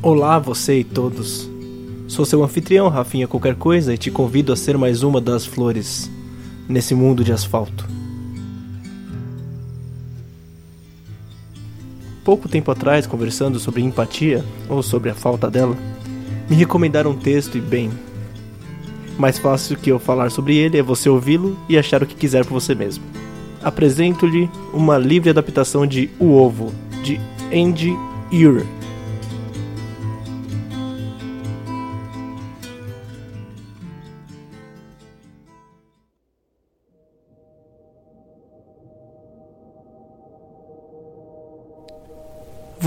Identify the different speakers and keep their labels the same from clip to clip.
Speaker 1: Olá, você e todos. Sou seu anfitrião, Rafinha Qualquer Coisa, e te convido a ser mais uma das flores nesse mundo de asfalto. Pouco tempo atrás, conversando sobre empatia, ou sobre a falta dela, me recomendaram um texto e, bem, mais fácil que eu falar sobre ele é você ouvi-lo e achar o que quiser por você mesmo. Apresento-lhe uma livre adaptação de O Ovo, de Andy Ure.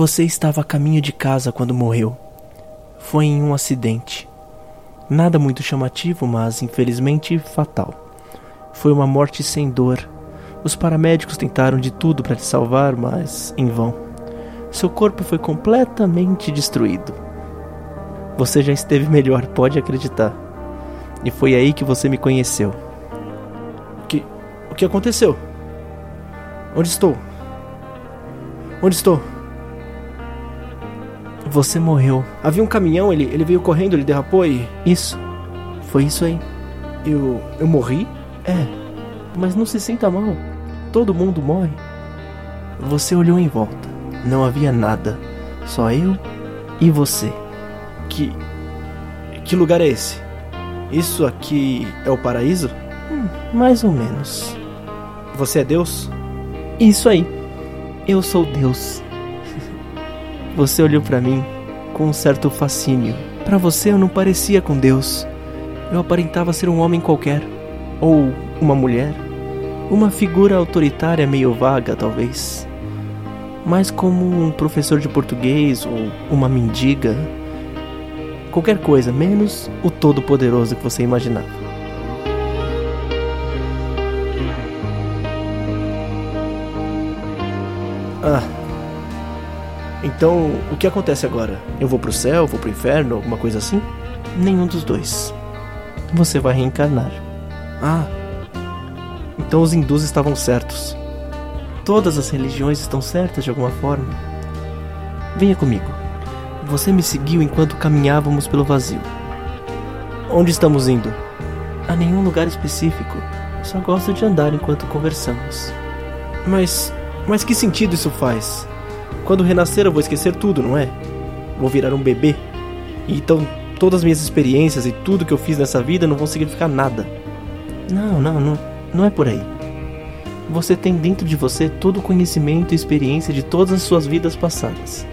Speaker 1: Você estava a caminho de casa quando morreu. Foi em um acidente. Nada muito chamativo, mas infelizmente fatal. Foi uma morte sem dor. Os paramédicos tentaram de tudo para te salvar, mas em vão. Seu corpo foi completamente destruído. Você já esteve melhor, pode acreditar. E foi aí que você me conheceu. O que, o que aconteceu? Onde estou? Onde estou? Você morreu. Havia um caminhão, ele, ele veio correndo, ele derrapou e. Isso. Foi isso aí. Eu. Eu morri? É. Mas não se sinta mal. Todo mundo morre. Você olhou em volta. Não havia nada. Só eu e você. Que. Que lugar é esse? Isso aqui é o paraíso? Hum, mais ou menos. Você é Deus? Isso aí. Eu sou Deus. Você olhou para mim com um certo fascínio. Para você eu não parecia com Deus. Eu aparentava ser um homem qualquer, ou uma mulher, uma figura autoritária meio vaga, talvez. Mais como um professor de português ou uma mendiga. Qualquer coisa, menos o todo-poderoso que você imaginava. Ah, então, o que acontece agora? Eu vou pro céu, vou pro inferno, alguma coisa assim? Nenhum dos dois. Você vai reencarnar. Ah. Então os hindus estavam certos. Todas as religiões estão certas de alguma forma. Venha comigo. Você me seguiu enquanto caminhávamos pelo vazio. Onde estamos indo? A nenhum lugar específico. Só gosto de andar enquanto conversamos. Mas. Mas que sentido isso faz? Quando renascer eu vou esquecer tudo, não é? Vou virar um bebê. E então todas as minhas experiências e tudo que eu fiz nessa vida não vão significar nada. Não, não, não, não é por aí. Você tem dentro de você todo o conhecimento e experiência de todas as suas vidas passadas.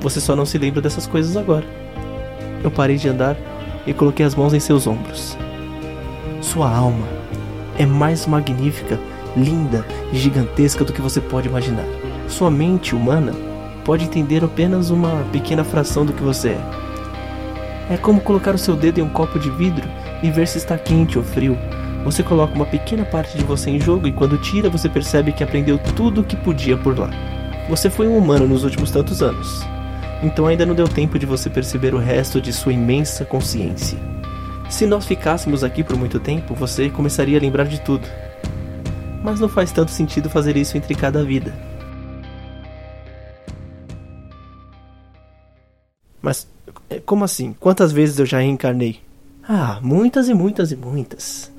Speaker 1: Você só não se lembra dessas coisas agora. Eu parei de andar e coloquei as mãos em seus ombros. Sua alma é mais magnífica, linda e gigantesca do que você pode imaginar. Sua mente humana pode entender apenas uma pequena fração do que você é. É como colocar o seu dedo em um copo de vidro e ver se está quente ou frio. Você coloca uma pequena parte de você em jogo e quando tira você percebe que aprendeu tudo o que podia por lá. Você foi um humano nos últimos tantos anos. Então ainda não deu tempo de você perceber o resto de sua imensa consciência. Se nós ficássemos aqui por muito tempo, você começaria a lembrar de tudo. Mas não faz tanto sentido fazer isso entre cada vida. Mas é, como assim? Quantas vezes eu já reencarnei? Ah, muitas e muitas e muitas.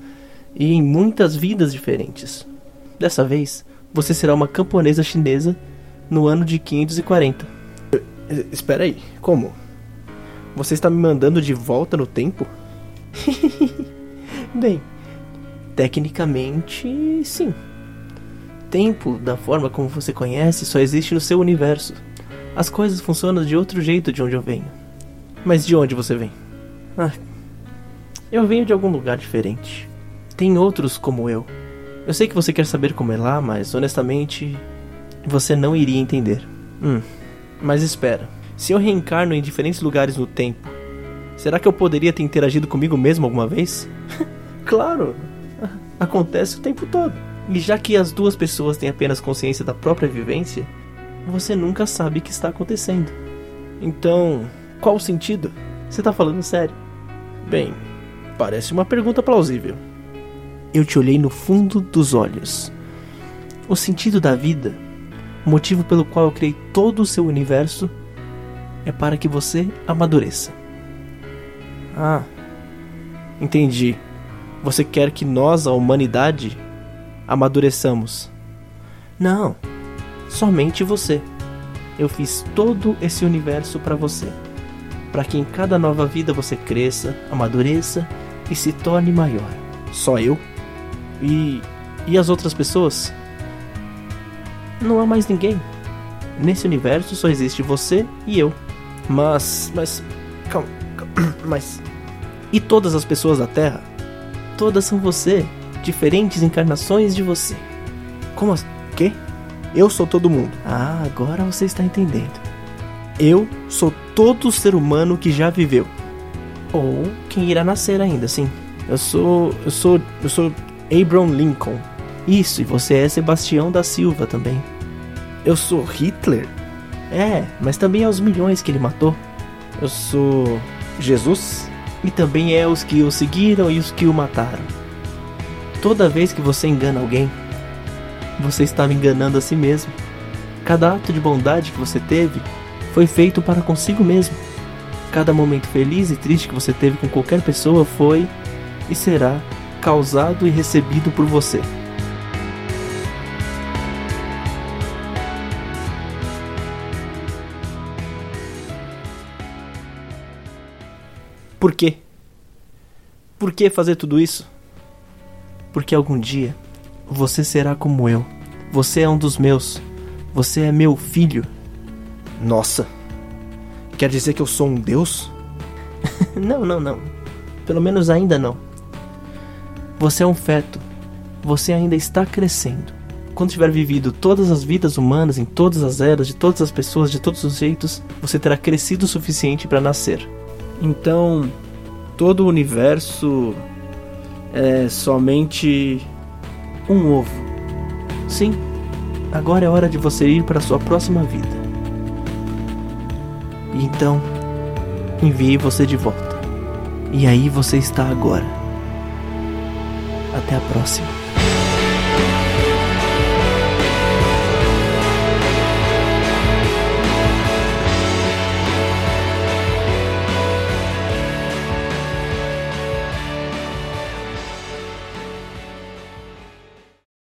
Speaker 1: E em muitas vidas diferentes. Dessa vez, você será uma camponesa chinesa no ano de 540. Espera aí, como? Você está me mandando de volta no tempo? Bem, tecnicamente, sim. Tempo, da forma como você conhece, só existe no seu universo. As coisas funcionam de outro jeito de onde eu venho. Mas de onde você vem? Ah, eu venho de algum lugar diferente. Tem outros como eu. Eu sei que você quer saber como é lá, mas honestamente, você não iria entender. Hum, mas espera. Se eu reencarno em diferentes lugares no tempo, será que eu poderia ter interagido comigo mesmo alguma vez? claro! Acontece o tempo todo. E já que as duas pessoas têm apenas consciência da própria vivência, você nunca sabe o que está acontecendo. Então, qual o sentido? Você está falando sério? Bem, parece uma pergunta plausível. Eu te olhei no fundo dos olhos. O sentido da vida, o motivo pelo qual eu criei todo o seu universo, é para que você amadureça. Ah, entendi. Você quer que nós, a humanidade, amadureçamos? Não, somente você. Eu fiz todo esse universo para você, para que em cada nova vida você cresça, amadureça e se torne maior. Só eu? E e as outras pessoas? Não há mais ninguém. Nesse universo só existe você e eu. Mas, mas, calma, calma, mas e todas as pessoas da Terra? Todas são você, diferentes encarnações de você. Como assim? Quê? Eu sou todo mundo. Ah, agora você está entendendo. Eu sou todo ser humano que já viveu. Ou quem irá nascer ainda, sim. Eu sou. Eu sou. Eu sou Abraham Lincoln. Isso, e você é Sebastião da Silva também. Eu sou Hitler? É, mas também é os milhões que ele matou. Eu sou Jesus? E também é os que o seguiram e os que o mataram. Toda vez que você engana alguém, você estava enganando a si mesmo. Cada ato de bondade que você teve foi feito para consigo mesmo. Cada momento feliz e triste que você teve com qualquer pessoa foi e será causado e recebido por você. Por quê? Por que fazer tudo isso? Porque algum dia você será como eu. Você é um dos meus. Você é meu filho. Nossa. Quer dizer que eu sou um deus? não, não, não. Pelo menos ainda não. Você é um feto. Você ainda está crescendo. Quando tiver vivido todas as vidas humanas em todas as eras, de todas as pessoas, de todos os jeitos, você terá crescido o suficiente para nascer. Então, todo o universo é somente um ovo. Sim, agora é hora de você ir para sua próxima vida. E então, enviei você de volta. E aí você está agora. Até a próxima.